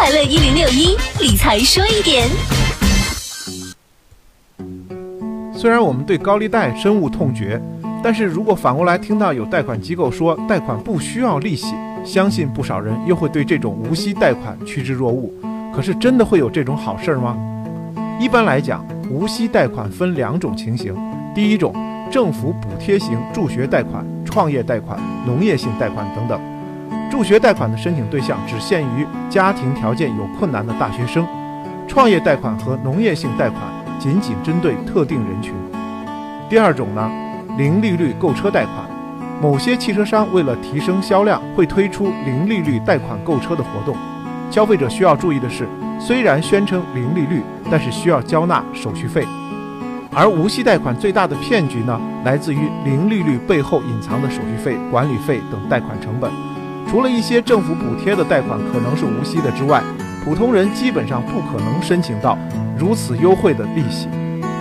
快乐一零六一理财说一点。虽然我们对高利贷深恶痛绝，但是如果反过来听到有贷款机构说贷款不需要利息，相信不少人又会对这种无息贷款趋之若鹜。可是真的会有这种好事儿吗？一般来讲，无息贷款分两种情形。第一种，政府补贴型助学贷款、创业贷款、农业性贷款等等。助学贷款的申请对象只限于家庭条件有困难的大学生，创业贷款和农业性贷款仅仅针对特定人群。第二种呢，零利率购车贷款，某些汽车商为了提升销量，会推出零利率贷款购车的活动。消费者需要注意的是，虽然宣称零利率，但是需要交纳手续费。而无息贷款最大的骗局呢，来自于零利率背后隐藏的手续费、管理费等贷款成本。除了一些政府补贴的贷款可能是无息的之外，普通人基本上不可能申请到如此优惠的利息。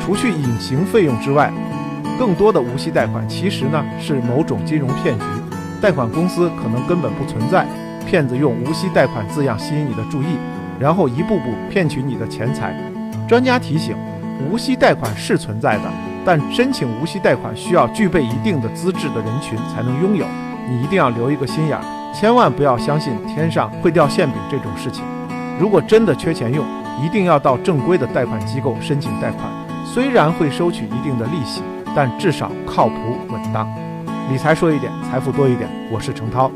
除去隐形费用之外，更多的无息贷款其实呢是某种金融骗局，贷款公司可能根本不存在，骗子用无息贷款字样吸引你的注意，然后一步步骗取你的钱财。专家提醒，无息贷款是存在的，但申请无息贷款需要具备一定的资质的人群才能拥有，你一定要留一个心眼儿。千万不要相信天上会掉馅饼这种事情。如果真的缺钱用，一定要到正规的贷款机构申请贷款，虽然会收取一定的利息，但至少靠谱稳当。理财说一点，财富多一点。我是程涛。